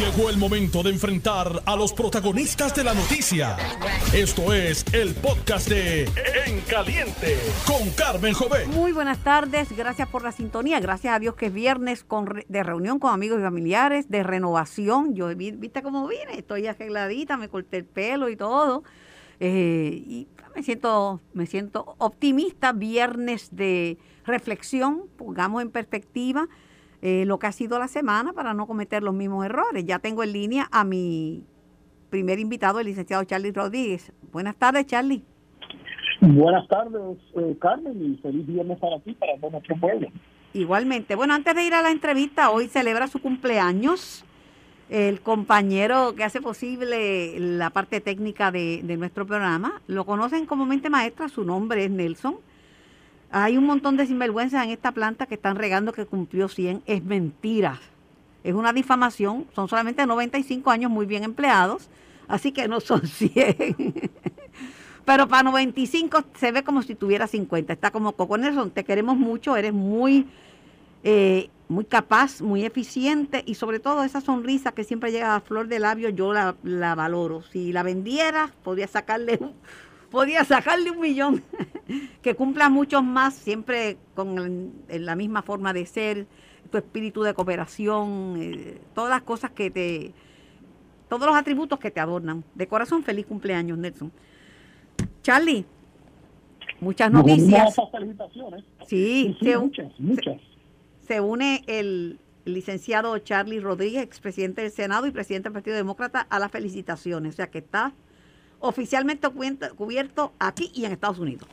Llegó el momento de enfrentar a los protagonistas de la noticia. Esto es el podcast de En Caliente con Carmen Jovet. Muy buenas tardes, gracias por la sintonía. Gracias a Dios que es viernes con de reunión con amigos y familiares, de renovación. Yo, viste cómo vine, estoy arregladita, me corté el pelo y todo. Eh, y me siento, me siento optimista. Viernes de reflexión, pongamos en perspectiva eh, lo que ha sido la semana para no cometer los mismos errores. Ya tengo en línea a mi primer invitado, el licenciado Charlie Rodríguez. Buenas tardes, Charlie. Buenas tardes, eh, Carmen, y feliz viernes para ti, para todo nuestro pueblo. Igualmente. Bueno, antes de ir a la entrevista, hoy celebra su cumpleaños el compañero que hace posible la parte técnica de, de nuestro programa. Lo conocen como mente maestra, su nombre es Nelson. Hay un montón de sinvergüenzas en esta planta que están regando que cumplió 100. Es mentira. Es una difamación. Son solamente 95 años muy bien empleados. Así que no son 100. Pero para 95 se ve como si tuviera 50. Está como Coco Nelson. Te queremos mucho. Eres muy, eh, muy capaz, muy eficiente. Y sobre todo esa sonrisa que siempre llega a flor de labio, yo la, la valoro. Si la vendiera, podría sacarle un podía sacarle un millón, que cumpla muchos más, siempre con la misma forma de ser, tu espíritu de cooperación, eh, todas las cosas que te, todos los atributos que te adornan. De corazón, feliz cumpleaños, Nelson. Charlie, muchas noticias. Sí, se, muchas, muchas. Se, une el licenciado Charlie Rodríguez, expresidente del Senado y presidente del Partido Demócrata, a las felicitaciones. O sea que está oficialmente cubierto aquí y en Estados Unidos.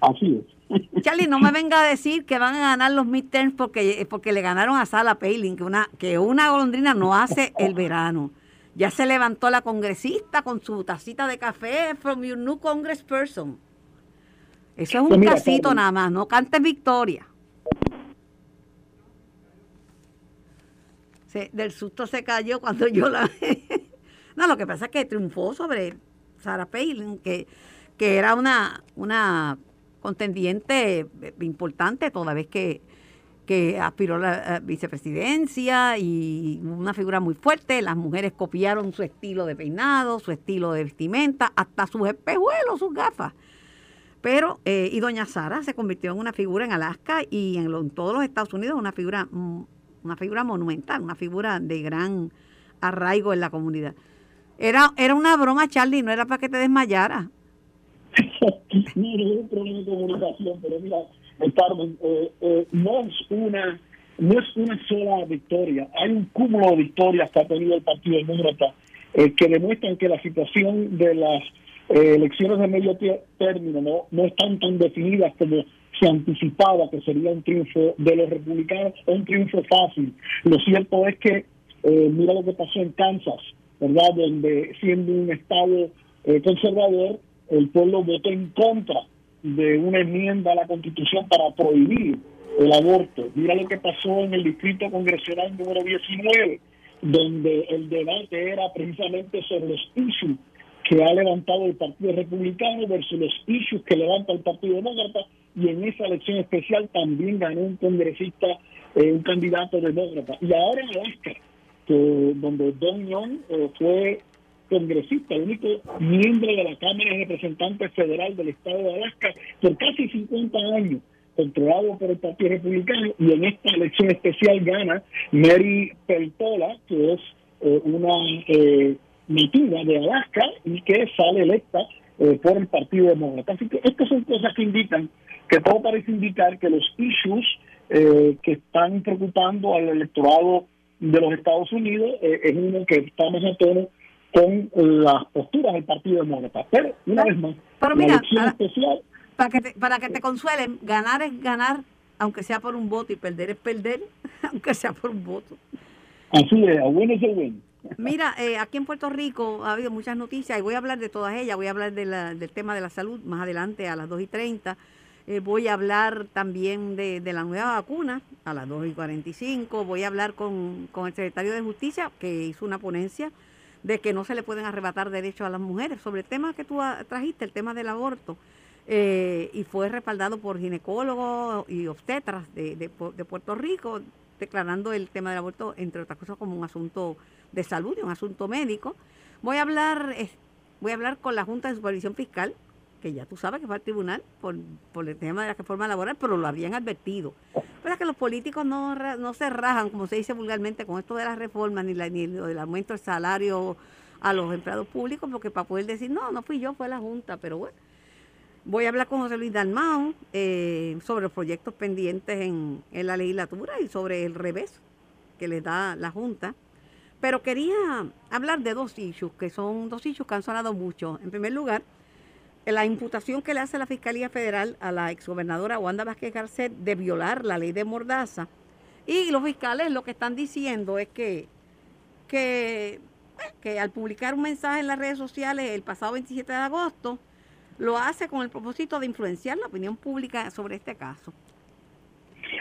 Así es. Charlie, no me venga a decir que van a ganar los midterms porque, porque le ganaron a Sala Palin, que una, que una golondrina no hace el verano. Ya se levantó la congresista con su tacita de café from your new congressperson. Eso es un casito nada más, no cantes victoria. del susto se cayó cuando yo la... no, lo que pasa es que triunfó sobre Sarah Palin, que, que era una, una contendiente importante toda vez que, que aspiró a la vicepresidencia y una figura muy fuerte. Las mujeres copiaron su estilo de peinado, su estilo de vestimenta, hasta sus espejuelos, sus gafas. Pero, eh, y doña Sara se convirtió en una figura en Alaska y en, en todos los Estados Unidos, una figura, mm, una figura monumental, una figura de gran arraigo en la comunidad. Era, era una broma, Charlie, no era para que te desmayara. no, no es un problema de comunicación, pero mira, eh, Carmen, eh, eh, no es una no es una sola victoria, hay un cúmulo de victorias que ha tenido el Partido Demócrata eh, que demuestran que la situación de las elecciones de medio término no, no están tan definidas como se anticipaba que sería un triunfo de los republicanos un triunfo fácil. Lo cierto es que, mira lo que pasó en Kansas, ¿verdad? Donde siendo un Estado eh, conservador, el pueblo votó en contra de una enmienda a la Constitución para prohibir el aborto. Mira lo que pasó en el Distrito Congresional número 19, donde el debate era precisamente sobre los issues que ha levantado el Partido Republicano versus los issues que levanta el Partido Demócrata, y en esa elección especial también ganó un congresista, eh, un candidato demócrata. Y ahora en Alaska, donde Don Young eh, fue congresista, el único miembro de la Cámara de Representantes Federal del Estado de Alaska por casi 50 años, controlado por el Partido Republicano, y en esta elección especial gana Mary Peltola, que es eh, una eh, nativa de Alaska y que sale electa eh, por el Partido Demócrata. Así que estas son cosas que indican, que todo parece indicar que los issues que están preocupando al electorado de los Estados Unidos eh, es uno que estamos a tono con las posturas del Partido Demócrata. Pero, una vez más, Pero mira, especial... Para que, te, para que te consuelen, ganar es ganar, aunque sea por un voto, y perder es perder, aunque sea por un voto. Así es, a bueno es bueno. Mira, eh, aquí en Puerto Rico ha habido muchas noticias y voy a hablar de todas ellas. Voy a hablar de la, del tema de la salud más adelante a las 2 y 30. Eh, voy a hablar también de, la nueva vacuna a las 2 y 45. Voy a hablar con, el secretario de Justicia, que hizo una ponencia de que no se le pueden arrebatar derechos a las mujeres. Sobre el tema que tú trajiste, el tema del aborto, eh, y fue respaldado por ginecólogos y obstetras de, de, Puerto Rico. declarando el tema del aborto, entre otras cosas, como un asunto de salud y un asunto médico. Voy a hablar, voy a hablar con la Junta de Supervisión Fiscal, que ya tú sabes que fue al tribunal por, por el tema de la reforma laboral, pero lo habían advertido. Pero es que los políticos no, no se rajan, como se dice vulgarmente, con esto de las reformas, ni, la, ni del aumento del salario a los empleados públicos, porque para poder decir, no, no fui yo, fue la Junta, pero bueno. Voy a hablar con José Luis Dalmao eh, sobre los proyectos pendientes en, en la legislatura y sobre el revés que les da la Junta. Pero quería hablar de dos issues, que son dos issues que han sonado mucho. En primer lugar, la imputación que le hace la Fiscalía Federal a la exgobernadora Wanda Vázquez Garcet de violar la ley de Mordaza. Y los fiscales lo que están diciendo es que, que, que al publicar un mensaje en las redes sociales el pasado 27 de agosto, lo hace con el propósito de influenciar la opinión pública sobre este caso.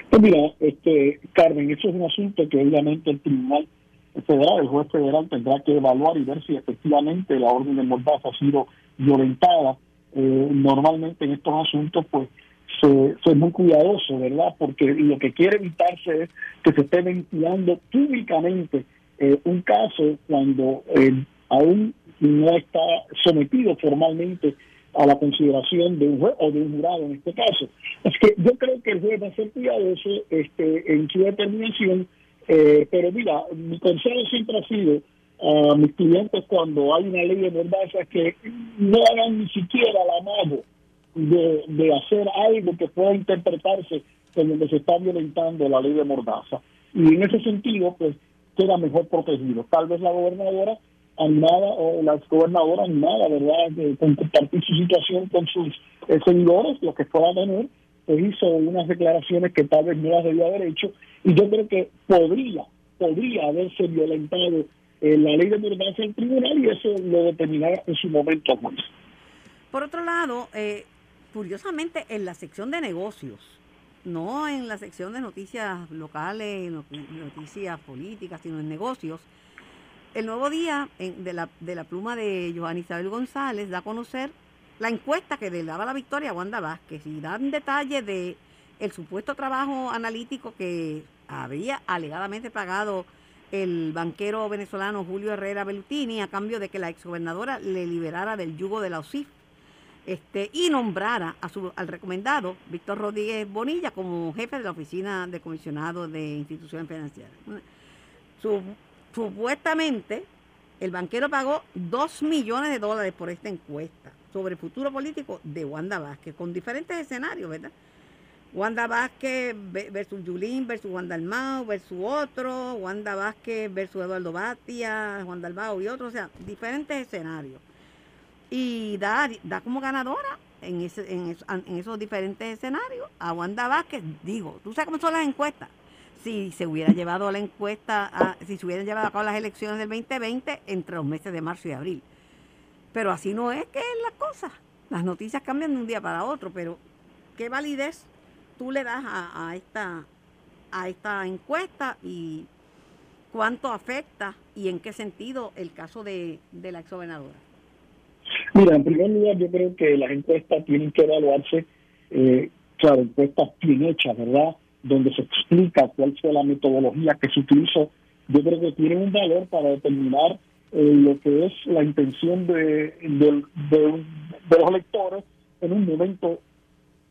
Pues mira, este, Carmen, eso es un asunto que obviamente el Tribunal Federal, el juez federal tendrá que evaluar y ver si efectivamente la orden de Mordaza ha sido violentada eh, normalmente en estos asuntos pues se, es muy cuidadoso, ¿verdad? Porque lo que quiere evitarse es que se esté ventilando públicamente eh, un caso cuando eh, aún no está sometido formalmente a la consideración de un juez o de un jurado en este caso. Es que yo creo que el juez va a ser cuidadoso este, en su determinación, pero mira, mi consejo siempre ha sido a mis clientes cuando hay una ley de mordaza que no hagan ni siquiera la mano de, de hacer algo que pueda interpretarse como que se está violentando la ley de mordaza. Y en ese sentido, pues queda mejor protegido. Tal vez la gobernadora animada o la gobernadora animada, ¿verdad?, de compartir su situación con sus eh, seguidores, los que puedan tener, pues hizo unas declaraciones que tal vez no las debía haber hecho. Y yo creo que podría, podría haberse violentado eh, la ley de mordaza el tribunal y eso lo determinará en su momento juez. Por otro lado, eh, curiosamente en la sección de negocios, no en la sección de noticias locales, noticias políticas, sino en negocios, el nuevo día de, la, de la pluma de Joan Isabel González da a conocer la encuesta que le daba la victoria a Wanda Vázquez y dan detalle de el supuesto trabajo analítico que había alegadamente pagado el banquero venezolano Julio Herrera Bellutini a cambio de que la exgobernadora le liberara del yugo de la OSIF este, y nombrara a su, al recomendado Víctor Rodríguez Bonilla como jefe de la oficina de comisionado de instituciones financieras. supuestamente, el banquero pagó dos millones de dólares por esta encuesta sobre el futuro político de Wanda Vázquez, con diferentes escenarios, ¿verdad? Wanda Vázquez versus Yulín versus Wanda Dalmau versus otro, Wanda Vázquez versus Eduardo Batia, Juan Dalmau y otro, o sea, diferentes escenarios. Y da, da como ganadora en, ese, en, esos diferentes escenarios a Wanda Vázquez. Digo, tú sabes cómo son las encuestas. Si se hubiera llevado la encuesta, si se hubieran llevado a cabo las elecciones del 2020 entre los meses de marzo y abril. Pero así no es que es la cosa. Las noticias cambian de un día para otro, pero ¿qué validez tú le das a, esta, a esta encuesta y cuánto afecta y en qué sentido el caso de, de la exgobernadora? Mira, en primer lugar, yo creo que las encuestas tienen que evaluarse, eh, claro, encuestas bien hechas, ¿verdad? Donde se explica cuál fue la metodología que se utilizó. Yo creo que tienen un valor para determinar eh, lo que es la intención de, de, de los electores en un momento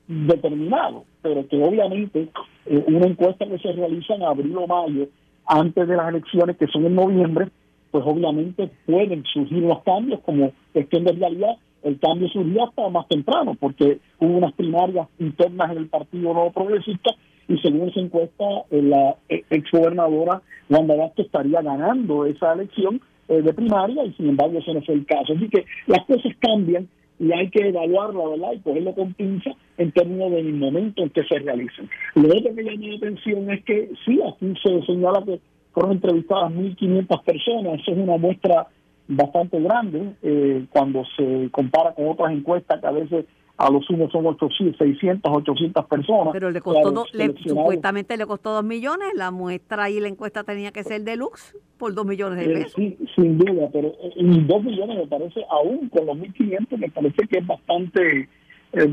determinado, pero que obviamente eh, una encuesta que se realiza en abril o mayo, antes de las elecciones que son en noviembre, pues obviamente pueden surgir los cambios como cuestión de realidad. El cambio surgió hasta más temprano, porque hubo unas primarias internas en el Partido Nuevo Progresista y según esa encuesta, eh, la eh, exgobernadora Wanda Vázquez estaría ganando esa elección de primaria y sin embargo ese no fue el caso. Así que las cosas cambian y hay que evaluarlo, ¿verdad? Y cogerlo con pinza en términos del momento en que se realicen. Lo otro que llama la atención es que sí, aquí se señala que fueron entrevistadas 1.500 personas, eso es una muestra bastante grande eh, cuando se compara con otras encuestas que a veces a los sumos son 800, 600, 800 personas. Pero le costó, supuestamente le costó 2 millones, la muestra y la encuesta tenía que ser deluxe por 2 millones de eh, pesos. sí, sin duda, pero 2 eh, millones me parece, aún con los 1.500, me parece que es bastante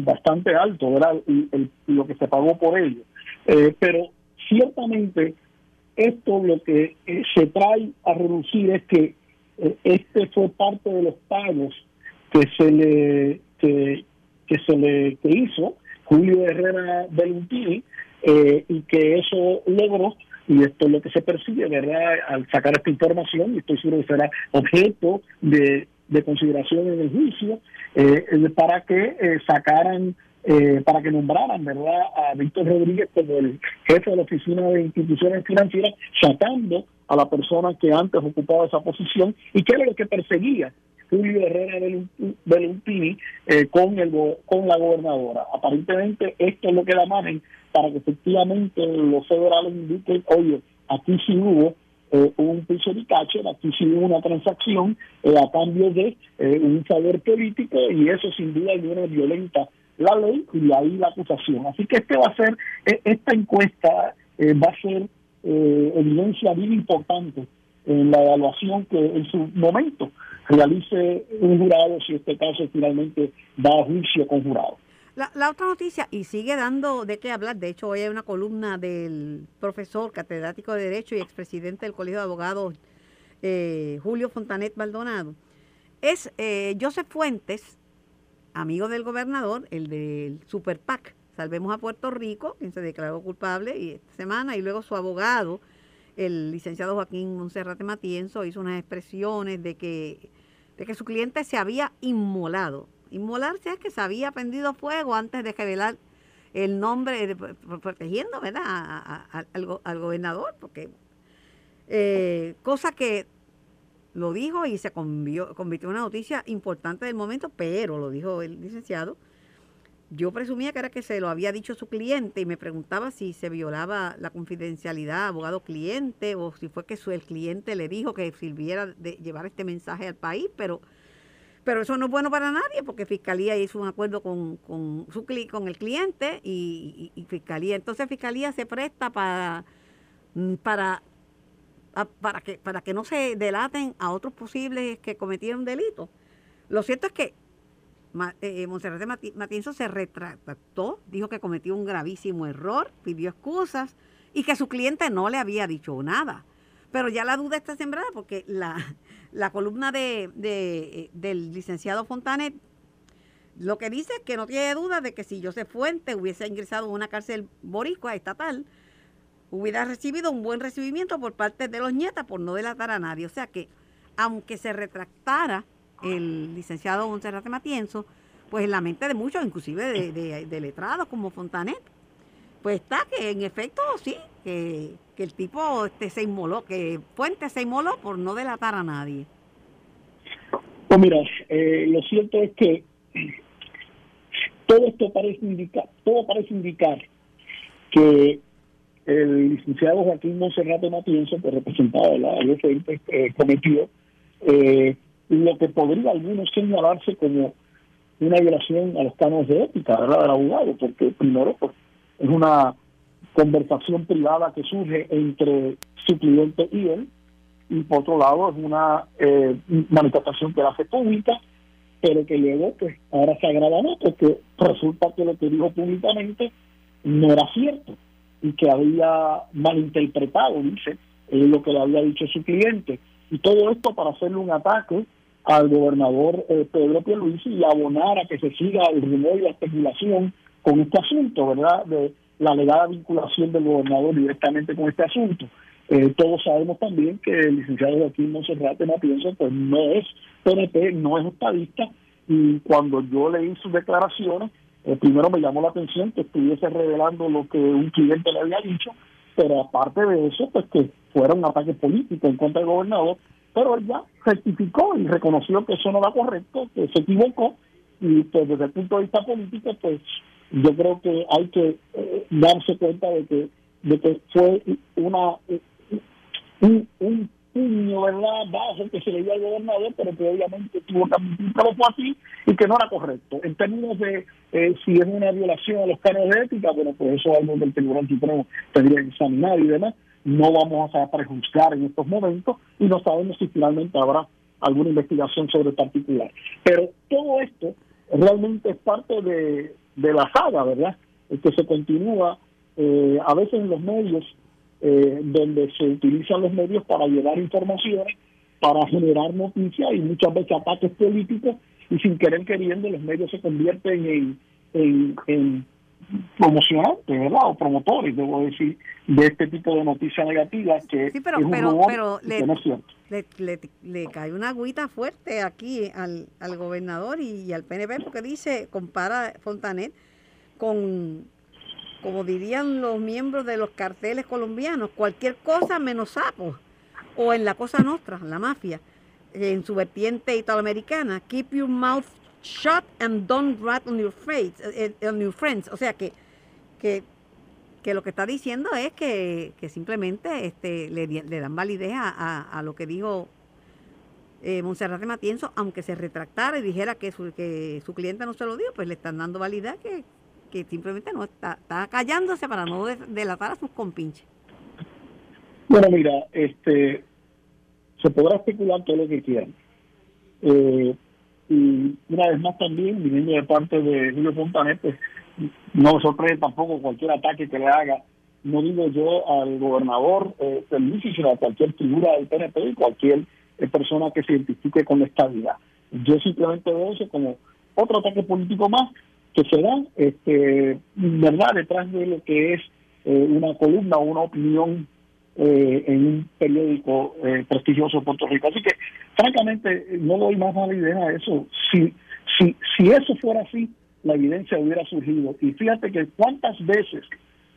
bastante alto, ¿verdad? Y, lo que se pagó por ello. Eh, pero ciertamente esto lo que eh, se trae a reducir es que eh, este fue parte de los pagos que se le que, se le que hizo Julio Herrera Valentini eh, y que eso logró y esto es lo que se persigue, ¿verdad? Al sacar esta información, y estoy seguro que será objeto de, de consideración en el juicio, eh, para que eh, sacaran, eh, para que nombraran, ¿verdad?, a Víctor Rodríguez como el jefe de la Oficina de Instituciones Financieras, sacando a la persona que antes ocupaba esa posición y que era lo que perseguía Julio Herrera Beluntini eh, con, el, con la gobernadora. Aparentemente esto es lo que la manen para que efectivamente los federales indiquen, oye, aquí sí hubo eh, un piso de catcher, aquí sí hubo una transacción eh, a cambio de eh, un favor político y eso sin duda alguna violenta la ley y ahí la acusación. Así que este va a ser, esta encuesta va a ser evidencia bien importante en la evaluación que en su momento realice un jurado si este caso finalmente va a juicio con jurado. La, la, otra noticia, y sigue dando de qué hablar, de hecho hoy hay una columna del profesor catedrático de Derecho y expresidente del Colegio de Abogados, eh, Julio Fontanet Maldonado, es eh, Joseph Fuentes, amigo del gobernador, el del Super PAC, Salvemos a Puerto Rico, quien se declaró culpable y esta semana, y luego su abogado, el licenciado Joaquín Monserrate Matienzo, hizo unas expresiones de que, de que su cliente se había inmolado Inmolarse es que se había prendido fuego antes de revelar el nombre, protegiendo ¿verdad? al, gobernador, porque eh, cosa que lo dijo y se convirtió, convirtió en una noticia importante del momento, pero lo dijo el licenciado. Yo presumía que era que se lo había dicho su cliente y me preguntaba si se violaba la confidencialidad abogado-cliente o si fue que su, el cliente le dijo que sirviera de llevar este mensaje al país, pero pero eso no es bueno para nadie porque Fiscalía hizo un acuerdo con, con, su, con el cliente y, Fiscalía. Entonces Fiscalía se presta para, mm, para, para, que, para que no se delaten a otros posibles que cometieron delitos. Lo cierto es que eh, Monserrat Matienzo se retractó, dijo que cometió un gravísimo error, pidió excusas y que su cliente no le había dicho nada. Pero ya la duda está sembrada porque la, columna de, de, del licenciado Fontanet lo que dice es que no tiene duda de que si José Fuente hubiese ingresado en una cárcel boricua estatal, hubiera recibido un buen recibimiento por parte de los nietas por no delatar a nadie. O sea que, aunque se retractara el licenciado Monserrate Matienzo, pues en la mente de muchos, inclusive de, de letrados como Fontanet, pues está que en efecto sí, que, el tipo este, se inmoló, que Fuente se inmoló por no delatar a nadie. Pues mira, eh, lo cierto es que todo esto parece indicar, todo parece indicar que el licenciado Joaquín Monserrate Matienzo, que representaba la eh, cometió eh, lo que podría algunos señalarse como una violación a los cánones de ética, ¿verdad?, del abogado, porque primero, pues, es una conversación privada que surge entre su cliente y él, y por otro lado es una eh, manifestación que hace pública, pero que luego pues ahora se agrava más porque resulta que lo que dijo públicamente no era cierto y que había malinterpretado, dice, eh, lo que le había dicho su cliente. Y todo esto para hacerle un ataque al gobernador eh, Pedro Pierluisi y abonar a que se siga el rumor y la especulación con este asunto, ¿verdad? De la alegada vinculación del gobernador directamente con este asunto. Eh, todos sabemos también que el licenciado Joaquín Monserrate Matienzo pues no es PNP, no es estadista, y cuando yo leí sus declaraciones, eh, primero me llamó la atención que estuviese revelando lo que un cliente le había dicho, pero aparte de eso, pues que fuera un ataque político en contra del gobernador, pero él ya certificó y reconoció que eso no era correcto, que se equivocó, y pues desde el punto de vista político, pues yo creo que hay que eh, darse cuenta de que de que fue una un, un puño verdad bajo que se le dio al gobernador pero que obviamente tuvo lo fue así y que no era correcto. En términos de eh, si es una violación a los cánones de ética bueno pues eso es algo que el Tribunal Supremo tendría que examinar y demás no vamos a prejuzgar en estos momentos y no sabemos si finalmente habrá alguna investigación sobre el particular pero todo esto realmente es parte de, la saga, ¿verdad? que se continúa eh, a veces en los medios eh, donde se utilizan los medios para llevar informaciones, para generar noticias y muchas veces ataques políticos y sin querer queriendo los medios se convierten en, en, en promocionantes, ¿verdad? O promotores, debo decir, de este tipo de noticias negativas que sí, pero, es un pero, pero le, no cierto. Le, le, le, cae una agüita fuerte aquí al, al gobernador y, y, al PNP porque dice, compara Fontanet con, como dirían los miembros de los carteles colombianos, cualquier cosa menos sapos, o en la cosa nostra, la mafia, en su vertiente italoamericana, keep your mouth shut and don't rat on your, face, eh, eh, on your friends. O sea que, que, que, lo que está diciendo es que, que simplemente este, le, le, dan validez a, a, lo que dijo eh, Monserrate Matienzo, aunque se retractara y dijera que su, que su cliente no se lo dio, pues le están dando validez que, que simplemente no está, está callándose para no delatar a sus compinches. Bueno, mira, este se podrá especular todo lo que quieran. Eh, y una vez más también, viniendo de parte de Julio Fontanet, pues no sorprende tampoco cualquier ataque que le haga, no digo yo al gobernador eh, sino a cualquier figura del PNP y cualquier eh, persona que se identifique con la estabilidad. Yo simplemente veo eso como otro ataque político más que se da, este, ¿verdad?, detrás de lo que es eh, una columna o una opinión eh, en un periódico eh, prestigioso de Puerto Rico. Así que, francamente, no doy más validez a eso. Si, si, si eso fuera así, la evidencia hubiera surgido. Y fíjate que cuántas veces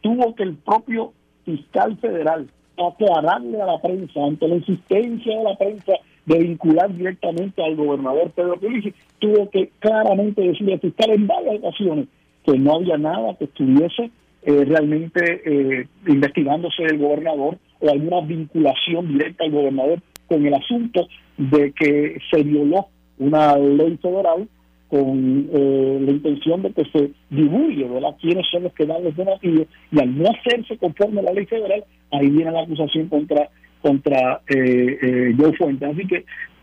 tuvo que el propio fiscal federal aclararle a la prensa ante la insistencia de la prensa de vincular directamente al gobernador Pedro Pérez, tuvo que claramente decirle al fiscal en varias ocasiones que no había nada que estuviese eh, realmente eh, investigándose el gobernador o alguna vinculación directa al gobernador con el asunto de que se violó una ley federal con eh, la intención de que se divulgue ¿verdad? quiénes son los que dan los donativos y al no hacerse conforme a la ley federal, ahí viene la acusación contra contra eh, eh, Joe Fuentes. Así que,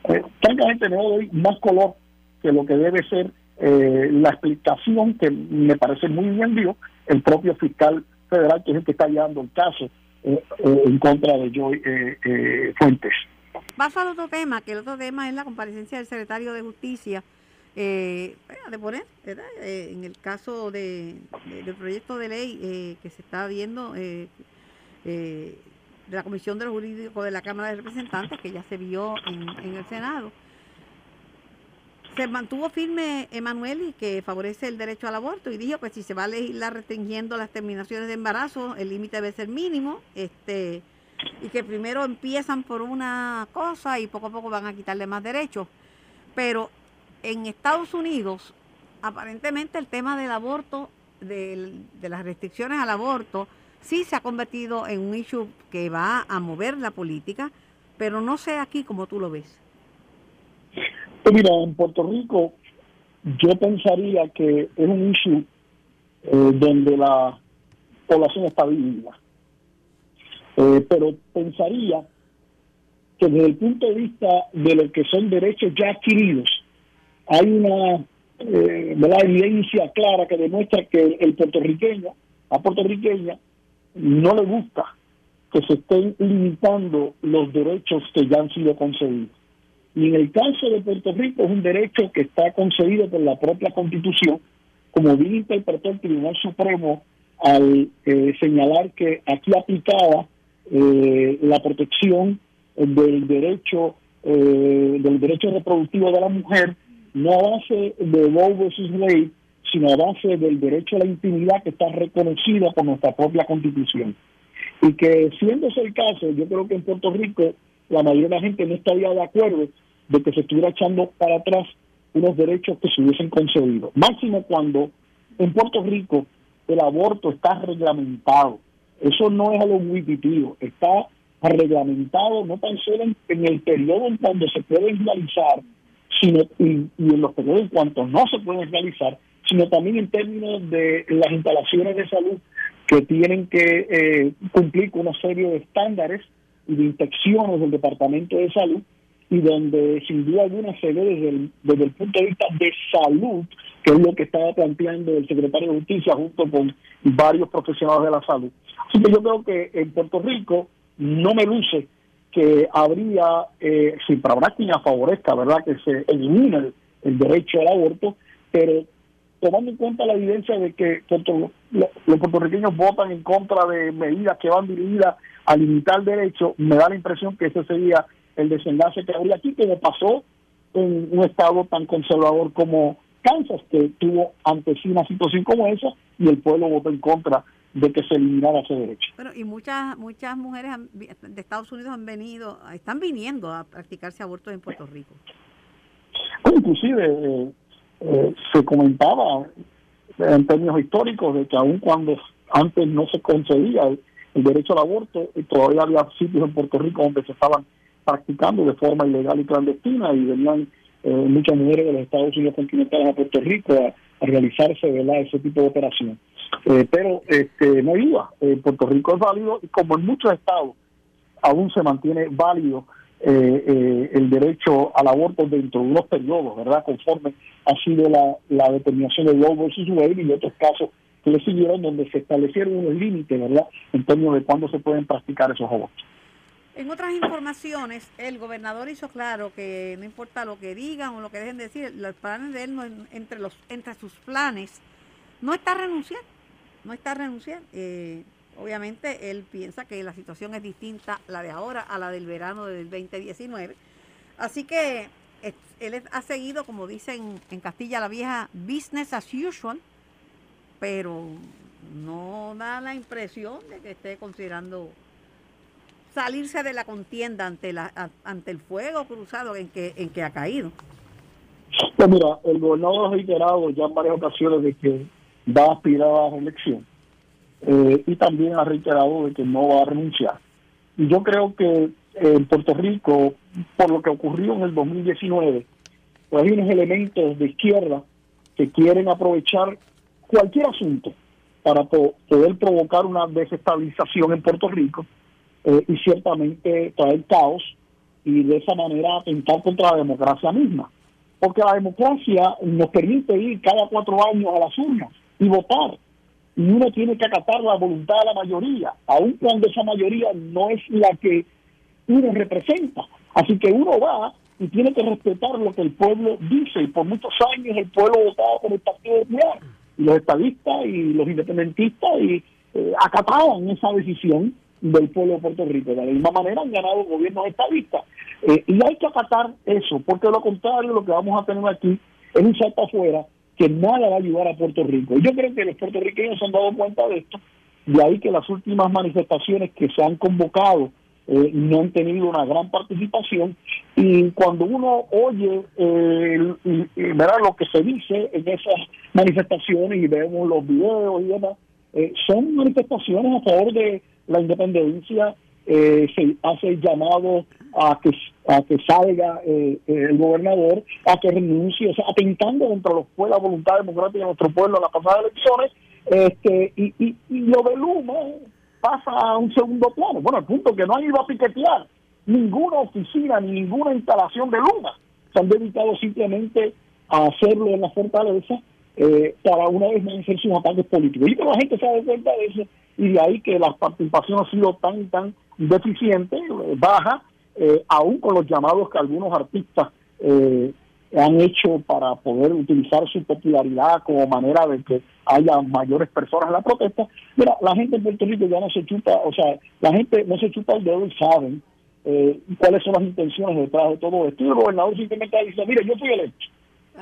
eh, francamente, no doy más color que lo que debe ser eh, la explicación que me parece muy bien dio el propio fiscal federal, que es el que está llevando el caso eh, en contra de Joe Fuentes. Paso al otro tema, que el otro tema es la comparecencia del secretario de Justicia. Eh, de poner, ¿verdad? Eh, en el caso de, de, del proyecto de ley eh, que se está viendo eh, de la Comisión de los Jurídicos de la Cámara de Representantes, que ya se vio en, en el Senado. Se mantuvo firme Emanuel y que favorece el derecho al aborto y dijo que si se va a legislar restringiendo las terminaciones de embarazo, el límite debe ser mínimo, este y que primero empiezan por una cosa y poco a poco van a quitarle más derechos. Pero en Estados Unidos, aparentemente el tema del aborto, de, las restricciones al aborto, sí se ha convertido en un issue que va a mover la política, pero no sé aquí como tú lo ves. Pues mira, en Puerto Rico yo pensaría que es un issue eh, donde la población está dividida. Eh, pero pensaría que desde el punto de vista de lo que son derechos ya adquiridos, hay una eh, evidencia clara que demuestra que el puertorriqueño, a puertorriqueña, no le gusta que se estén limitando los derechos que ya han sido concedidos. Y en el caso de Puerto Rico es un derecho que está concedido por la propia Constitución, como bien interpretó el Tribunal Supremo al eh, señalar que aquí aplicaba eh, la protección del derecho eh, del derecho reproductivo de la mujer no a base de Roe versus Wade, sino a base del derecho a la intimidad que está reconocido por nuestra propia Constitución. Y que siendo ese el caso, yo creo que en Puerto Rico la mayoría de la gente no estaría de acuerdo de que se estuviera echando para atrás unos derechos que se hubiesen concedido. Máximo cuando en Puerto Rico el aborto está reglamentado. Eso no es algo muy pitivo, está reglamentado no tan solo en, el periodo en cuando se puede realizar, sino y, y, en los periodos en cuanto no se pueden realizar, sino también en términos de las instalaciones de salud que tienen que eh, cumplir con una serie de estándares y de inspecciones del Departamento de Salud y donde sin duda alguna se ve desde el, desde el punto de vista de salud que es lo que estaba planteando el secretario de Justicia junto con varios profesionales de la salud. Así que yo creo que en Puerto Rico no me luce que habría, eh, si habrá quien favorezca, ¿verdad?, que se elimine el, derecho al aborto, pero tomando en cuenta la evidencia de que los puertorriqueños votan en contra de medidas que van dirigidas a limitar el derecho, me da la impresión que ese sería el desenlace que habría aquí, como pasó en un estado tan conservador como Kansas, que tuvo ante sí una situación como esa y el pueblo votó en contra de que se eliminara ese derecho. Bueno, y muchas muchas mujeres de Estados Unidos han venido, están viniendo a practicarse abortos en Puerto Rico. inclusive eh, eh, se comentaba en términos históricos de que aun cuando antes no se concedía el, derecho al aborto, todavía había sitios en Puerto Rico donde se estaban practicando de forma ilegal y clandestina y venían eh, muchas mujeres de los Estados Unidos continentales a Puerto Rico a, realizarse ¿verdad? ese tipo de operación. Eh, pero este, no duda, eh, Puerto Rico es válido y como en muchos estados aún se mantiene válido el derecho al aborto dentro de unos periodos, ¿verdad? Conforme ha sido la, la determinación de Roe versus Wade y otros casos que le siguieron donde se establecieron unos límites, ¿verdad? En términos de cuándo se pueden practicar esos abortos. En otras informaciones, el gobernador hizo claro que no importa lo que digan o lo que dejen de decir, los planes de él, entre, los, entre sus planes, no está renunciar, no está renunciar. Eh, obviamente él piensa que la situación es distinta, la de ahora, a la del verano del 2019. Así que él ha seguido, como dicen en Castilla la Vieja, business as usual, pero no da la impresión de que esté considerando salirse de la contienda ante la ante el fuego cruzado en que en que ha caído. Pues mira, el gobernador ha reiterado ya en varias ocasiones de que va a aspirar a la reelección eh, y también ha reiterado de que no va a renunciar. Y yo creo que en Puerto Rico, por lo que ocurrió en el 2019, pues hay unos elementos de izquierda que quieren aprovechar cualquier asunto para poder provocar una desestabilización en Puerto Rico eh, y ciertamente traer caos y de esa manera atentar contra la democracia misma. Porque la democracia nos permite ir cada cuatro años a las urnas y votar. Y uno tiene que acatar la voluntad de la mayoría, aun cuando esa mayoría no es la que uno representa. Así que uno va y tiene que respetar lo que el pueblo dice. Y por muchos años el pueblo votaba por el Partido Popular. Y los estadistas y los independentistas y eh, acataban esa decisión del pueblo de Puerto Rico. De la misma manera han ganado gobiernos estadistas. Eh, y hay que acatar eso, porque lo contrario, lo que vamos a tener aquí es un salto afuera que nada va a ayudar a Puerto Rico. Y yo creo que los puertorriqueños se han dado cuenta de esto, de ahí que las últimas manifestaciones que se han convocado eh, no han tenido una gran participación y cuando uno oye eh, verá lo que se dice en esas manifestaciones y vemos los videos y demás, eh, son manifestaciones a favor de la independencia, eh, se hace llamado a que a que salga eh, el gobernador, a que renuncie, o sea, atentando dentro de lo que fue la voluntad democrática de nuestro pueblo en las pasadas elecciones, este, y, y, y lo de Luma pasa a un segundo plano. Bueno, al punto que no han ido a piquetear ninguna oficina ni ninguna instalación de Luma. Se han dedicado simplemente a hacerlo en la fortaleza eh, para una vez más hacer sus ataques políticos. Y que la gente se da cuenta de eso y de ahí que la participación ha sido tan tan deficiente, eh, baja, eh, aún con los llamados que algunos artistas eh, han hecho para poder utilizar su popularidad como manera de que haya mayores personas en la protesta. Mira, la gente en Puerto Rico ya no se chupa, o sea, la gente no se chupa el dedo y saben eh, cuáles son las intenciones detrás de todo esto. Y el gobernador simplemente dice, mire, yo fui electo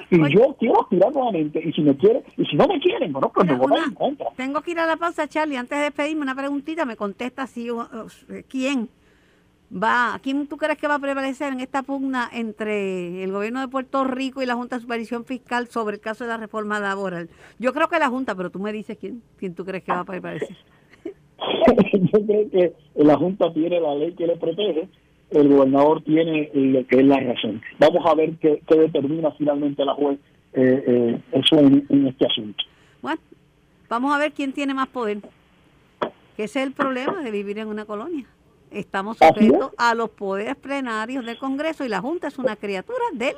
y yo quiero aspirar nuevamente, y si me quieren, y si no me quieren, bueno, pues me voy a en contra. Tengo que ir a la pausa, Charlie. Antes de despedirme, una preguntita, me contesta si quién va, quién tú crees que va a prevalecer en esta pugna entre el gobierno de Puerto Rico y la Junta de Supervisión Fiscal sobre el caso de la reforma laboral. Yo creo que la Junta, pero tú me dices quién, quién tú crees que va a prevalecer. yo creo que la Junta tiene la ley que le protege el gobernador tiene lo que es la razón. Vamos a ver qué, determina finalmente la juez eh, eh, eso en, este asunto. Bueno, vamos a ver quién tiene más poder. Que ese es el problema de vivir en una colonia. Estamos sujetos a los poderes plenarios del Congreso y la Junta es una criatura del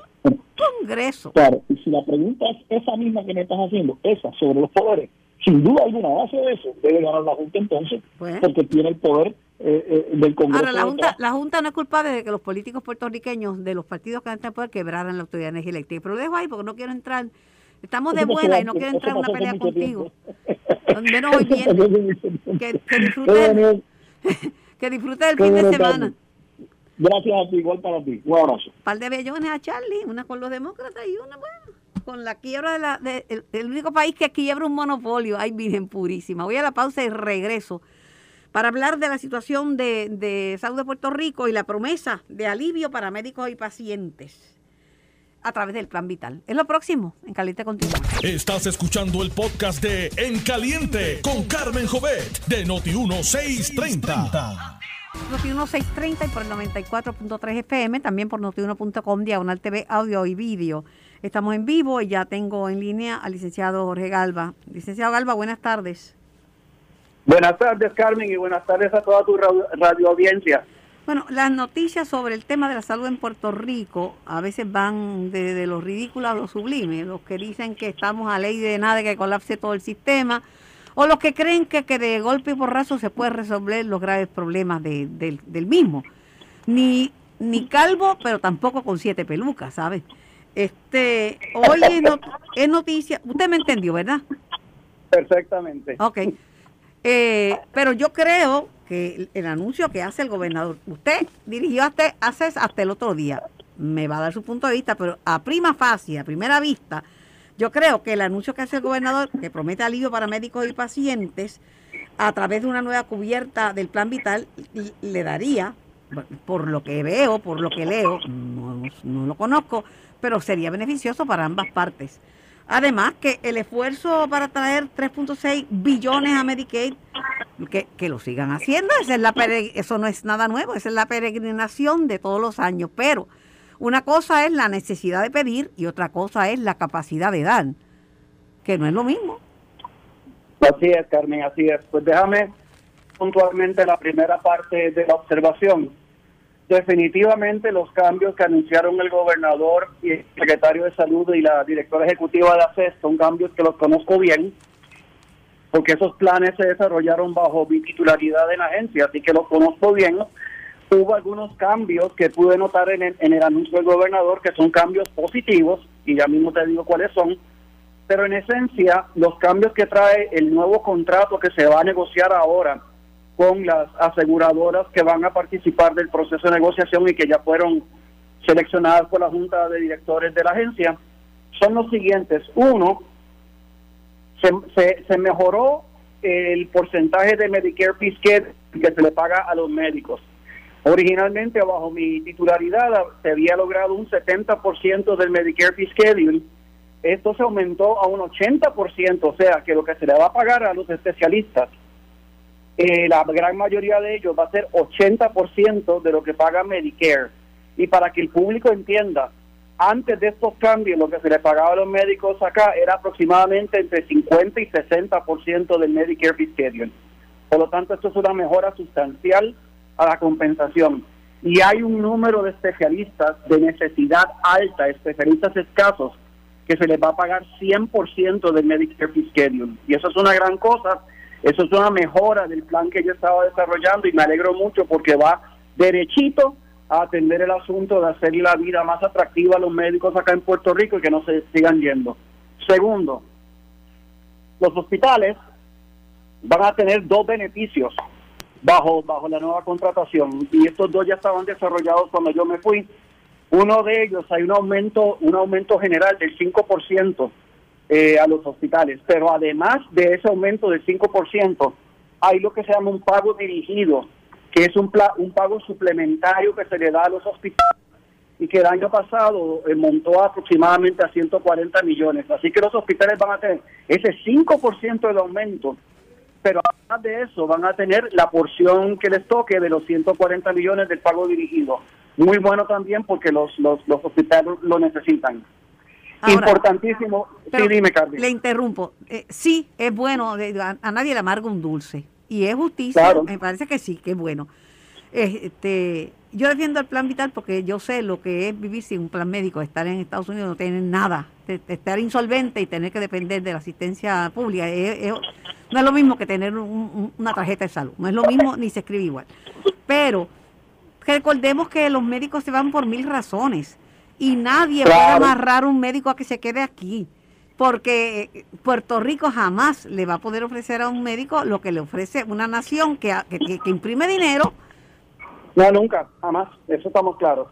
Congreso. Claro, si la pregunta es esa misma que me estás haciendo, esa sobre los poderes, sin duda alguna, base de eso, debe ganar la Junta entonces, Pues. porque tiene el poder eh, eh, del Congreso. Ahora, la Junta, la Junta no es culpable de que los políticos puertorriqueños de los partidos que están en poder quebraran la autoridad de energía eléctrica. Pero lo dejo ahí porque no quiero entrar. Estamos de buena y no quiero entrar en una pelea contigo. hace viernes. mucho tiempo. Que, que disfrute, que disfrute del fin de semana. Gracias a ti, igual para ti. Un abrazo. Un par de bellones a Charlie, una con los demócratas y una, bueno, con la quiebra de la, de- el, el único país que quiebra un monopolio. Ay, Virgen Purísima. Voy a la pausa y regreso para hablar de la situación de, de salud de Puerto Rico y la promesa de alivio para médicos y pacientes a través del Plan Vital. Es lo próximo en Caliente Continua. Estás escuchando el podcast de En Caliente con Carmen Jovet de Noti1630. Noti 1630 y por el 94.3 FM, también por notiuno.com, diagonal TV, audio y vídeo. Estamos en vivo y ya tengo en línea al licenciado Jorge Galva. Licenciado Galva, buenas tardes. Buenas tardes, Carmen, y buenas tardes a toda tu radio, audiencia. Bueno, las noticias sobre el tema de la salud en Puerto Rico a veces van de, de lo ridículo a lo sublime. Los que dicen que estamos a ley de nada, que colapse todo el sistema, o los que creen que, que de golpe y porrazo se puede resolver los graves problemas de- del- del mismo. Ni, ni calvo, pero tampoco con siete pelucas, ¿sabes? Este, hoy es, es noticia, usted me entendió, ¿verdad? Perfectamente. Ok. Eh, pero yo creo que el, anuncio que hace el gobernador, usted dirigió hasta, hace hasta el otro día, me va a dar su punto de vista, pero a prima facie, a primera vista, yo creo que el anuncio que hace el gobernador, que promete alivio para médicos y pacientes, a través de una nueva cubierta del plan vital, le daría, por lo que veo, por lo que leo, no lo conozco, pero sería beneficioso para ambas partes. Además que el esfuerzo para traer 3.6 billones a Medicaid, que, que lo sigan haciendo, esa es la eso no es nada nuevo, esa es la peregrinación de todos los años, pero una cosa es la necesidad de pedir y otra cosa es la capacidad de dar, que no es lo mismo. Así es, Carmen, así es. Pues déjame puntualmente la primera parte de la observación. Definitivamente los cambios que anunciaron el gobernador y el secretario de salud y la directora ejecutiva de ACES son cambios que los conozco bien, porque esos planes se desarrollaron bajo mi titularidad en la agencia, así que los conozco bien. Hubo algunos cambios que pude notar en el, en el anuncio del gobernador que son cambios positivos, y ya mismo te digo cuáles son, pero en esencia los cambios que trae el nuevo contrato que se va a negociar ahora con las aseguradoras que van a participar del proceso de negociación y que ya fueron seleccionadas por la Junta de Directores de la agencia, son los siguientes. Uno, se, se, mejoró el porcentaje de Medicare Fiscal que se le paga a los médicos. Originalmente, bajo mi titularidad, se había logrado un 70% del Medicare Fiscal. Esto se aumentó a un 80%, o sea, que lo que se le va a pagar a los especialistas, eh, la gran mayoría de ellos va a ser 80% de lo que paga Medicare. Y para que el público entienda, antes de estos cambios, lo que se le pagaba a los médicos acá era aproximadamente entre 50 y 60% del Medicare Fiscal. Por lo tanto, esto es una mejora sustancial a la compensación. Y hay un número de especialistas de necesidad alta, especialistas escasos, que se les va a pagar 100% del Medicare Fiscal. Y eso es una gran cosa, eso es una mejora del plan que yo estaba desarrollando y me alegro mucho porque va derechito a atender el asunto de hacer la vida más atractiva a los médicos acá en Puerto Rico y que no se sigan yendo. Segundo, los hospitales van a tener dos beneficios bajo bajo la nueva contratación y estos dos ya estaban desarrollados cuando yo me fui. Uno de ellos hay un aumento un aumento general del 5% eh, a los hospitales, pero además de ese aumento del 5%, hay lo que se llama un pago dirigido, que es un, pla- un pago suplementario que se le da a los hospitales y que el año pasado eh, montó aproximadamente a 140 millones. Así que los hospitales van a tener ese 5% del aumento, pero además de eso van a tener la porción que les toque de los 140 millones del pago dirigido. Muy bueno también porque los, los, los hospitales lo necesitan. Ahora, Importantísimo. Pero sí, dime, Carmen. Le interrumpo. Eh, sí, es bueno, a, a nadie le amarga un dulce. Y es justicia, Claro. me parece que sí, que es bueno. Este, yo defiendo el plan vital porque yo sé lo que es vivir sin un plan médico, estar en Estados Unidos, no tener nada, estar insolvente y tener que depender de la asistencia pública. no es lo mismo que tener una tarjeta de salud, no es lo mismo ni se escribe igual. Pero recordemos que los médicos se van por mil razones y nadie puede amarrar un médico a que se quede aquí porque Puerto Rico jamás le va a poder ofrecer a un médico lo que le ofrece una nación que, que imprime dinero no, nunca, jamás, eso estamos claros.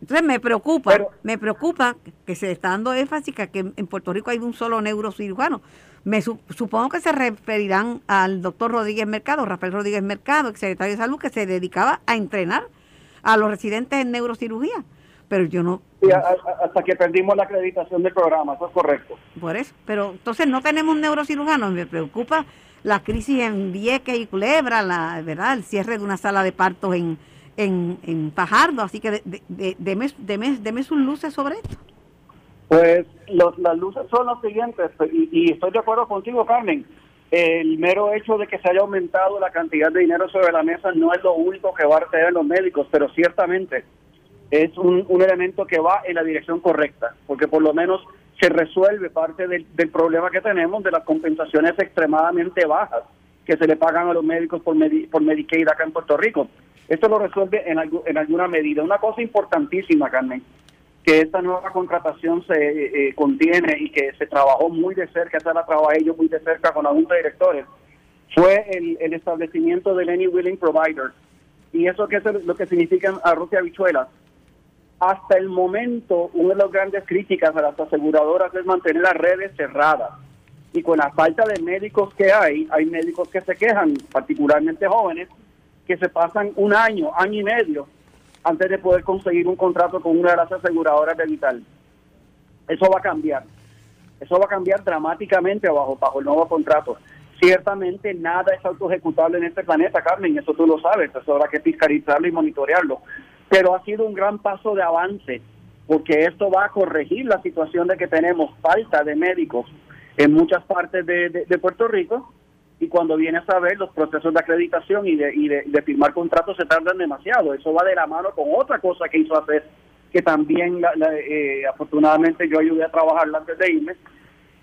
Entonces me preocupa, me preocupa que se está dando énfasis que en Puerto Rico hay un solo neurocirujano. Me supongo que se referirán al doctor Rodríguez Mercado, Rafael Rodríguez Mercado, el secretario de Salud, que se dedicaba a entrenar a los residentes en neurocirugía. Pero yo no... hasta que perdimos la acreditación del programa, eso es correcto. Por eso, pero entonces no tenemos neurocirujanos, me preocupa la crisis en Vieques y Culebra, la, ¿verdad? el cierre de una sala de partos en, en, en Fajardo. Así que de, de, deme, deme, sus luces sobre esto. Pues los, las luces son las siguientes, y, y, estoy de acuerdo contigo, Carmen. El mero hecho de que se haya aumentado la cantidad de dinero sobre la mesa no es lo único que va a tener los médicos, pero ciertamente es un, un elemento que va en la dirección correcta, porque por lo menos se resuelve parte del, problema que tenemos de las compensaciones extremadamente bajas que se le pagan a los médicos por, por Medicaid acá en Puerto Rico. Esto lo resuelve en, en alguna medida. Una cosa importantísima, Carmen, que esta nueva contratación se eh, contiene y que se trabajó muy de cerca, esa la trabajé yo muy de cerca con la Junta de Directores, fue el, establecimiento del Any Willing Provider. Y eso que es lo que significa arroz y habichuelas hasta el momento, una de las grandes críticas a las aseguradoras es mantener las redes cerradas. Y con la falta de médicos que hay, hay médicos que se quejan, particularmente jóvenes, que se pasan un año, año y medio, antes de poder conseguir un contrato con una de las aseguradoras de Vital. Eso va a cambiar. Eso va a cambiar dramáticamente bajo, bajo el nuevo contrato. Ciertamente nada es autoejecutable en este planeta, Carmen, eso tú lo sabes, eso habrá que fiscalizarlo y monitorearlo pero ha sido un gran paso de avance porque esto va a corregir la situación de que tenemos falta de médicos en muchas partes de, Puerto Rico y cuando vienes a ver los procesos de acreditación y de, y de, firmar contratos se tardan demasiado. Eso va de la mano con otra cosa que hizo hacer, que también eh, afortunadamente yo ayudé a trabajar antes de irme,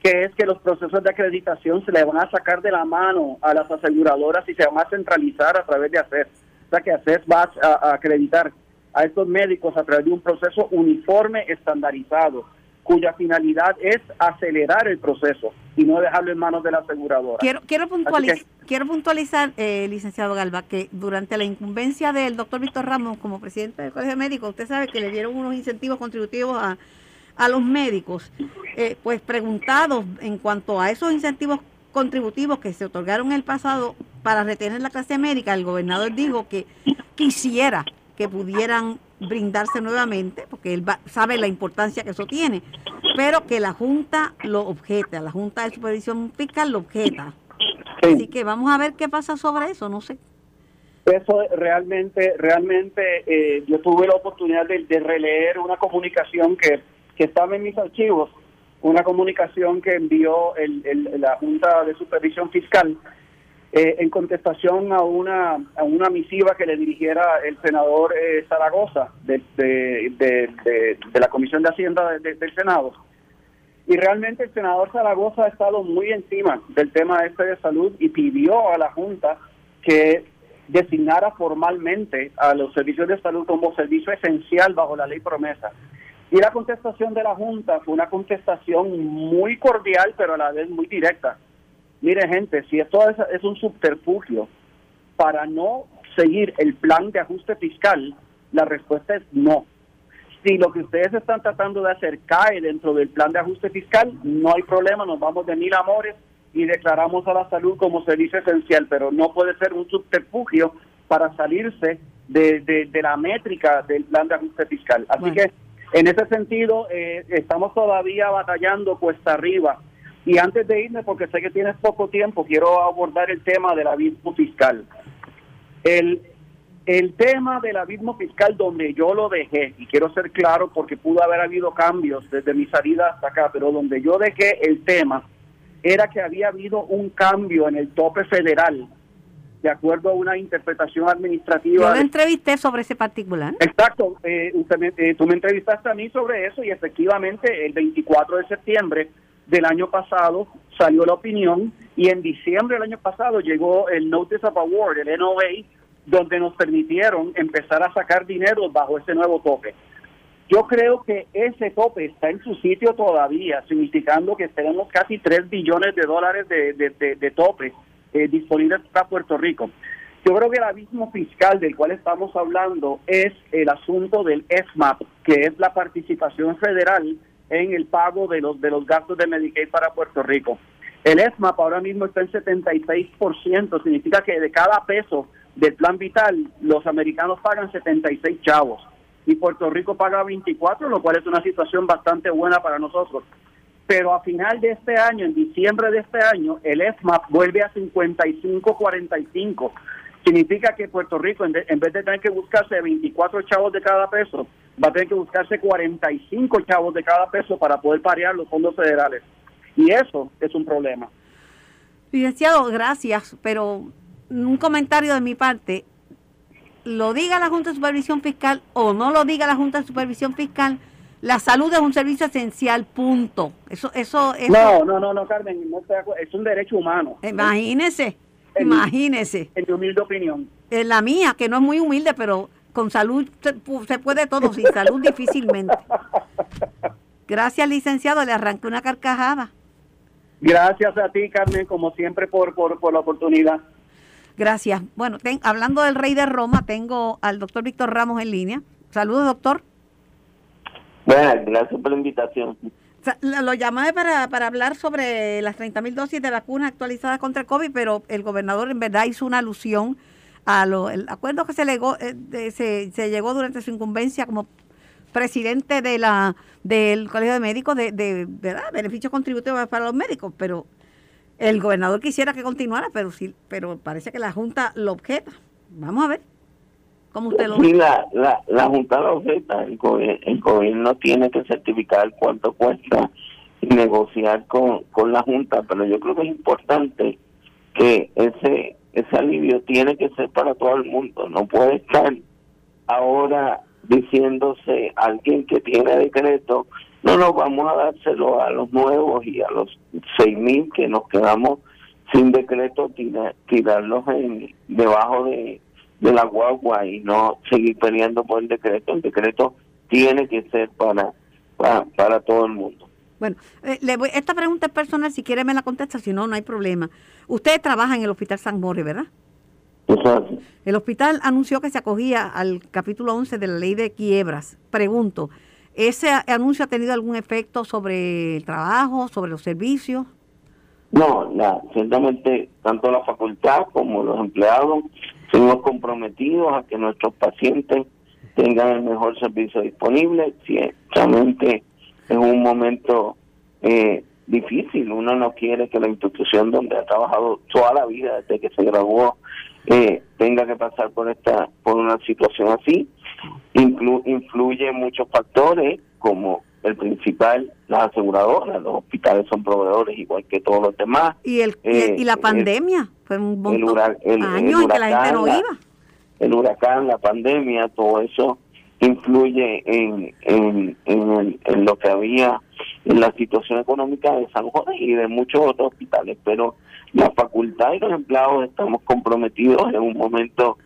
que es que los procesos de acreditación se le van a sacar de la mano a las aseguradoras y se van a centralizar a través de hacer O sea que hacer va a acreditar a estos médicos a través de un proceso uniforme estandarizado, cuya finalidad es acelerar el proceso y no dejarlo en manos de la aseguradora. Quiero, quiero, quiero puntualizar, eh, licenciado Galva, que durante la incumbencia del doctor Víctor Ramos como presidente del Colegio Médico, usted sabe que le dieron unos incentivos contributivos a, a los médicos, eh, pues preguntados en cuanto a esos incentivos contributivos que se otorgaron en el pasado para retener la clase médica, el gobernador dijo que quisiera que pudieran brindarse nuevamente, porque él sabe la importancia que eso tiene, pero que la Junta lo objeta, la Junta de Supervisión Fiscal lo objeta. Así que vamos a ver qué pasa sobre eso, no sé. Eso realmente, realmente, eh, yo tuve la oportunidad de, releer una comunicación que, que, estaba en mis archivos, una comunicación que envió el, la Junta de Supervisión Fiscal eh, en contestación a una, a una misiva que le dirigiera el senador eh, Zaragoza de, de, la Comisión de Hacienda del Senado. Y realmente el senador Zaragoza ha estado muy encima del tema este de salud y pidió a la Junta que designara formalmente a los servicios de salud como servicio esencial bajo la ley promesa. Y la contestación de la Junta fue una contestación muy cordial, pero a la vez muy directa Mire, gente, si esto es, un subterfugio para no seguir el plan de ajuste fiscal, la respuesta es no. Si lo que ustedes están tratando de hacer cae dentro del plan de ajuste fiscal, no hay problema, nos vamos de mil amores y declaramos a la salud como servicio esencial, pero no puede ser un subterfugio para salirse de, la métrica del plan de ajuste fiscal. Así que en ese sentido eh, estamos todavía batallando cuesta arriba y antes de irme, porque sé que tienes poco tiempo, quiero abordar el tema del abismo fiscal. El, el tema del abismo fiscal donde yo lo dejé, y quiero ser claro porque pudo haber habido cambios desde mi salida hasta acá, pero donde yo dejé el tema era que había habido un cambio en el tope federal de acuerdo a una interpretación administrativa. Yo lo entrevisté sobre ese particular. Exacto, eh, usted me- eh, tú me entrevistaste a mí sobre eso y efectivamente el 24 de septiembre del año pasado salió la opinión y en diciembre del año pasado llegó el Notice of Award, el NOA, donde nos permitieron empezar a sacar dinero bajo ese nuevo tope. Yo creo que ese tope está en su sitio todavía, significando que tenemos casi 3 billones de dólares de, de, de- tope eh, disponibles para Puerto Rico. Yo creo que el abismo fiscal del cual estamos hablando es el asunto del FMAP, que es la participación federal en el pago de los de los gastos de Medicaid para Puerto Rico. El FMAP ahora mismo está en 76%, significa que de cada peso del plan vital los americanos pagan 76 chavos y Puerto Rico paga 24, lo cual es una situación bastante buena para nosotros. Pero a final de este año, en diciembre de este año, el FMAP vuelve a 55-45. Significa que Puerto Rico, en, de- en vez de tener que buscarse 24 chavos de cada peso, va a tener que buscarse 45 chavos de cada peso para poder parear los fondos federales. Y eso es un problema. Licenciado, gracias, pero un comentario de mi parte. Lo diga la Junta de Supervisión Fiscal o no lo diga la Junta de Supervisión Fiscal, la salud es un servicio esencial, punto. Eso, eso, eso No, no, no, no, Carmen, no estoy de acuerdo. es un derecho humano. imagínese, En- imagínese. En mi humilde opinión. En la mía, que no es muy humilde, pero con salud se, pu- se puede todo, sin salud difícilmente. Gracias, licenciado, le arranqué una carcajada. Gracias a ti, Carmen, como siempre, por, por, por la oportunidad. Gracias. Bueno, ten- hablando del rey de Roma, tengo al doctor Víctor Ramos en línea. Saludos, doctor. Bueno, gracias por la invitación. Sa- Lo llamé para, para hablar sobre las 30 mil dosis de vacunas actualizadas contra el COVID, pero el gobernador en verdad hizo una alusión a lo, el acuerdo que se, legó, eh, se, se llegó durante su incumbencia como presidente de la del Colegio de Médicos de, de ¿verdad? beneficios contributivos para los médicos, pero el gobernador quisiera que continuara, pero sí, pero parece que la Junta lo objeta. Vamos a ver cómo usted lo Sí, la, la, la Junta objeta, el, gobierno tiene que certificar cuánto cuesta y negociar con, con la Junta, pero yo creo que es importante que ese ese alivio tiene que ser para todo el mundo, no puede estar ahora diciéndose alguien que tiene decreto, no, no, vamos a dárselo a los nuevos y a los seis mil que nos quedamos sin decreto, tira- tirarlos en, debajo de, de la guagua y no seguir peleando por el decreto. El decreto tiene que ser para, para, para todo el mundo. Bueno, eh, le voy- esta pregunta es personal, si quiere me la contesta, si no, no hay problema. Usted trabaja en el Hospital San Jorge, ¿verdad? Así. El hospital anunció que se acogía al capítulo 11 de la ley de quiebras. Pregunto, ¿ese anuncio ha tenido algún efecto sobre el trabajo, sobre los servicios? No, la, ciertamente tanto la facultad como los empleados seguimos comprometidos a que nuestros pacientes tengan el mejor servicio disponible. Ciertamente es un momento eh, difícil. Uno no quiere que la institución donde ha trabajado toda la vida desde que se graduó eh, tenga que pasar por esta por una situación así. Inclu- influye muchos factores como el principal, las aseguradoras, los hospitales son proveedores igual que todos los demás. Y, el, y, Eh, y la pandemia, fue un montón el- el años en que la gente no huracán, la- iba. el huracán, la pandemia, todo eso influye en, en, en, en lo que había en la situación económica de San Juan y de muchos otros hospitales, pero la facultad y los empleados estamos comprometidos en un momento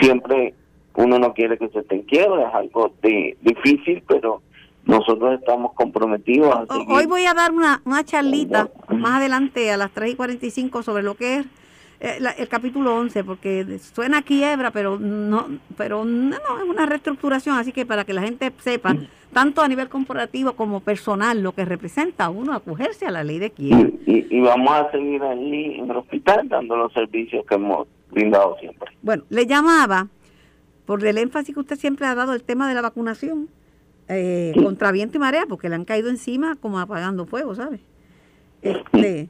siempre uno no quiere que se esté en quiebra, es algo de, difícil, pero nosotros estamos comprometidos a O- seguir. Hoy voy a dar una, una charlita más adelante a las 3 y 45 sobre lo que es eh, la- el capítulo 11, porque suena quiebra, pero no, pero no, no, es una reestructuración, así que para que la gente sepa, tanto a nivel corporativo como personal, lo que representa a uno acogerse a la ley de quiebra. y, y- y vamos a seguir allí en el hospital dando los servicios que hemos brindado siempre. Bueno, le llamaba por el énfasis que usted siempre ha dado el tema de la vacunación eh, contra viento y marea, porque le han caído encima como apagando fuego, ¿sabe? Este,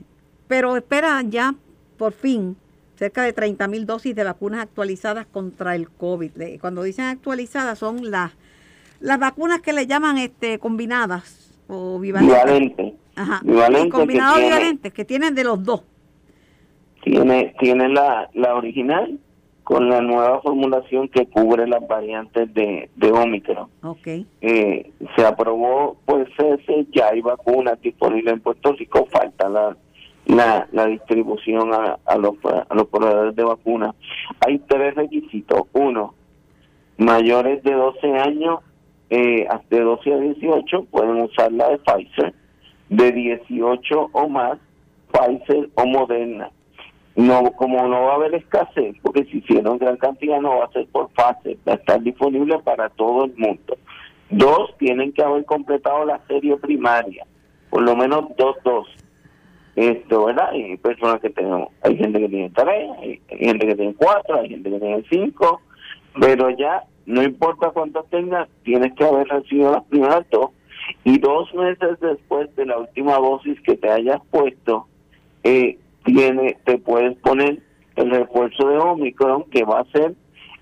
pero espera ya, por fin, cerca de 30 mil dosis de vacunas actualizadas contra el COVID. Cuando dicen actualizadas son las las vacunas que le llaman este combinadas o bivalentes. Bivalente. Ajá. Bivalente y combinados que tiene- bivalentes, que tienen de los dos. tiene, tiene la, la original con la nueva formulación que cubre las variantes de, de Omicron. Ok. Eh, se aprobó por ese ya hay vacunas disponibles en Puerto Rico, falta la, la, la distribución a, a, los, a los proveedores de vacunas. Hay tres requisitos. Uno, mayores de 12 años, eh, de 12 a 18, pueden usar la de Pfizer. De 18 o más, Pfizer o Moderna. No, como no va a haber escasez, porque si hicieron gran cantidad, no va a ser por fase, va a estar disponible para todo el mundo. Dos, tienen que haber completado la serie primaria, por lo menos dos dosis. Esto, ¿verdad? Hay personas que tenemos, hay gente que tiene tres, hay gente que tiene cuatro, hay gente que tiene cinco, pero ya no importa cuántos tengas, tienes que haber recibido las primeras dos y dos meses después de la última dosis que te hayas puesto, eh, tiene, te puedes poner el refuerzo de Omicron que va a ser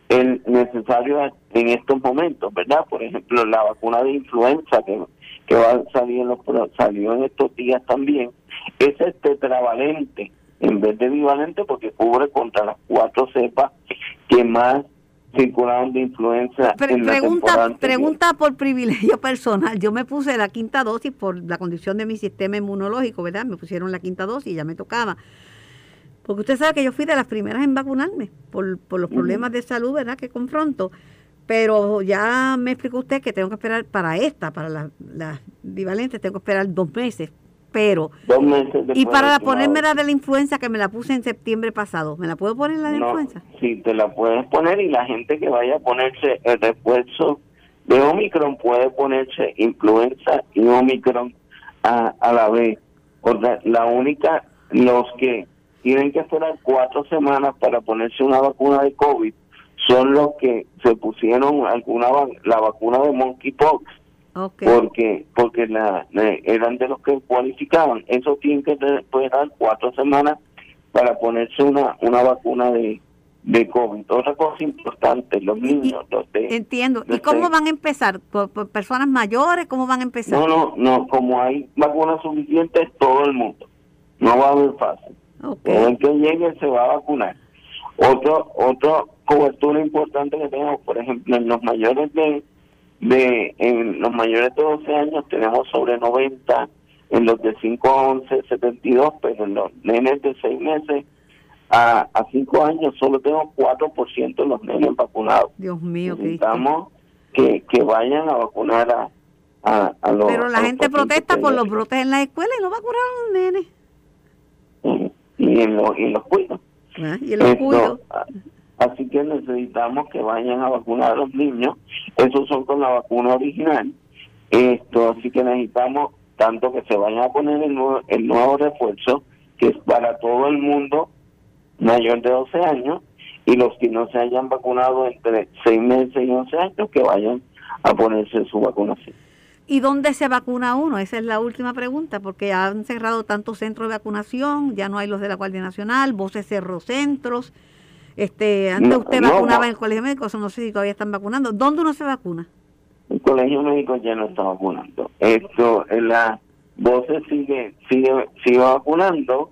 el necesario en estos momentos, ¿verdad? Por ejemplo, la vacuna de influenza que, que va a salir en los, salió en estos días también, es tetravalente en vez de bivalente porque cubre contra las cuatro cepas que más circularon de influenza. en pregunta, la pregunta por privilegio personal. Yo me puse la quinta dosis por la condición de mi sistema inmunológico, ¿verdad? Me pusieron la quinta dosis y ya me tocaba. Porque usted sabe que yo fui de las primeras en vacunarme por, por los problemas de salud, ¿verdad? Que confronto. Pero ya me explicó usted que tengo que esperar para esta, para las la bivalentes, tengo que esperar dos meses pero y para ponerme la de la influenza que me la puse en septiembre pasado, ¿me la puedo poner la de la influenza? Sí, te la puedes poner y la gente que vaya a ponerse el refuerzo de Omicron puede ponerse influenza y Omicron a, a la vez. O sea, la única, los que tienen que esperar cuatro semanas para ponerse una vacuna de COVID son los que se pusieron alguna la vacuna de monkeypox porque porque la, eran de los que cualificaban. Eso tiene que dar cuatro semanas para ponerse una, una vacuna de, de COVID. Otra cosa importante, los niños. Los entiendo. ¿Y cómo van a empezar? ¿Por, personas mayores? ¿Cómo van a empezar? No, no, no. Como hay vacunas suficientes, todo el mundo. No va a haber fácil. el que llegue se va a vacunar. Otro, otra cobertura importante que tenemos, por ejemplo, en los mayores de de en los mayores de 12 años tenemos sobre 90, en los de 5 a 11, 72, pero en los nenes de 6 meses a, a 5 años solo tenemos 4% de los nenes vacunados. Dios mío, Necesitamos que, que vayan a vacunar a, a, los... Pero la gente protesta por los brotes en la escuela y no vacunaron a los nenes. Y, en, lo, y los cuidos. Ah, y en los cuidos. Así que necesitamos que vayan a vacunar a los niños. Esos son con la vacuna original. Esto, así que necesitamos tanto que se vayan a poner el nuevo, el nuevo refuerzo, que es para todo el mundo mayor de 12 años, y los que no se hayan vacunado entre 6 meses y 11 años, que vayan a ponerse su vacunación. ¿Y dónde se vacuna uno? Esa es la última pregunta, porque han cerrado tantos centros de vacunación, ya no hay los de la Guardia Nacional, vos cerró centros. Este, antes usted vacunaba en el Colegio Médico, no sé si todavía están vacunando. ¿Dónde uno se vacuna? El Colegio Médico ya no está vacunando. Esto, la Voces sigue, sigue, sigue vacunando.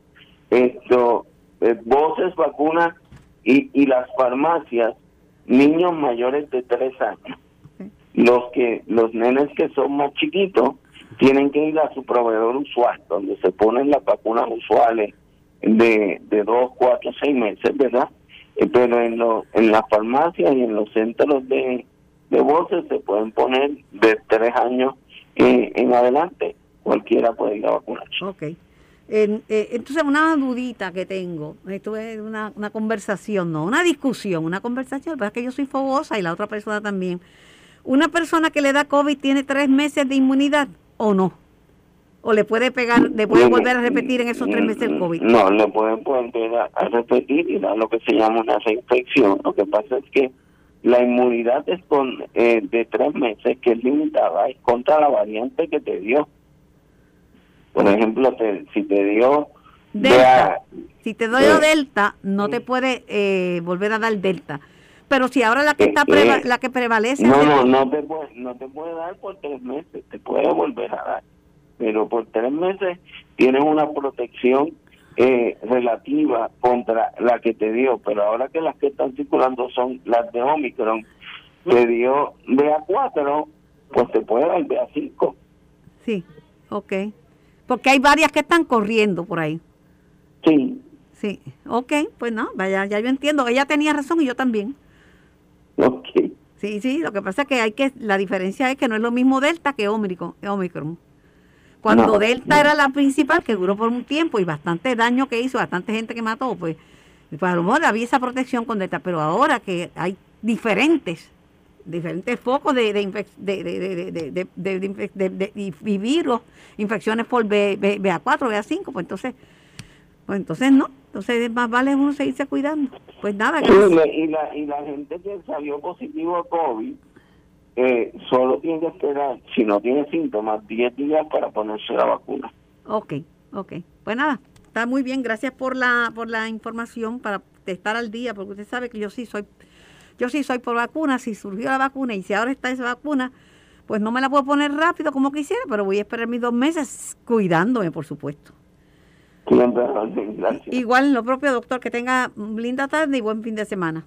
Esto, eh, Voces vacuna y, y las farmacias, niños mayores de tres años. Los que, los nenes que son más chiquitos, tienen que ir a su proveedor usual, donde se ponen las vacunas usuales de, de dos, cuatro, seis meses, ¿verdad? Eh, pero en, lo, en las farmacias y en los centros de, de voces se pueden poner de tres años en adelante. Cualquiera puede ir a vacunarse. Ok. Eh, entonces, una dudita que tengo, esto es una, una conversación, no una discusión, una conversación, pero es que yo soy fogosa y la otra persona también. ¿Una persona que le da COVID tiene tres meses de inmunidad o no? O le puede pegar, le puede volver a repetir en esos tres meses el COVID? No, le pueden volver a, repetir y da lo que se llama una reinfección. Lo que pasa es que la inmunidad es con, eh, de tres meses que es limitada es contra la variante que te dio. Por ejemplo, si te dio delta, si te dio delta, no te puede eh, volver a dar delta. Pero si ahora la que está eh, la que prevalece no no no te puede, no te puede dar por tres meses, te puede volver a dar pero por tres meses tienes una protección eh, relativa contra la que te dio, pero ahora que las que están circulando son las de Omicron, te dio BA4, pues te puede dar BA5. Sí, ok. Porque hay varias que están corriendo por ahí. Sí. Sí, ok, pues no, vaya, ya yo entiendo. Ella tenía razón y yo también. Ok. Sí, sí, lo que pasa es que hay que, la diferencia es que no es lo mismo Delta que Omicron. Omicron. Cuando No, Delta no. era la principal, que duró por un tiempo y bastante daño que hizo, bastante gente que mató, pues, pues a lo mejor había esa protección con Delta, pero ahora que hay diferentes, diferentes focos de, de, de, y, virus, infecciones por B, B- BA4, BA5, pues entonces, pues entonces no, entonces más vale uno seguirse cuidando. Pues nada, la- y, la, y la gente que salió positivo a COVID eh, solo tiene que esperar, si no tiene síntomas, 10 días para ponerse la vacuna. Ok, ok. Pues nada, está muy bien. Gracias por la por la información para estar al día, porque usted sabe que yo sí soy yo sí soy por vacuna. Si surgió la vacuna y si ahora está esa vacuna, pues no me la puedo poner rápido como quisiera, pero voy a esperar mis dos meses cuidándome, por supuesto. Gracias. Igual lo propio, doctor, que tenga linda tarde y buen fin de semana.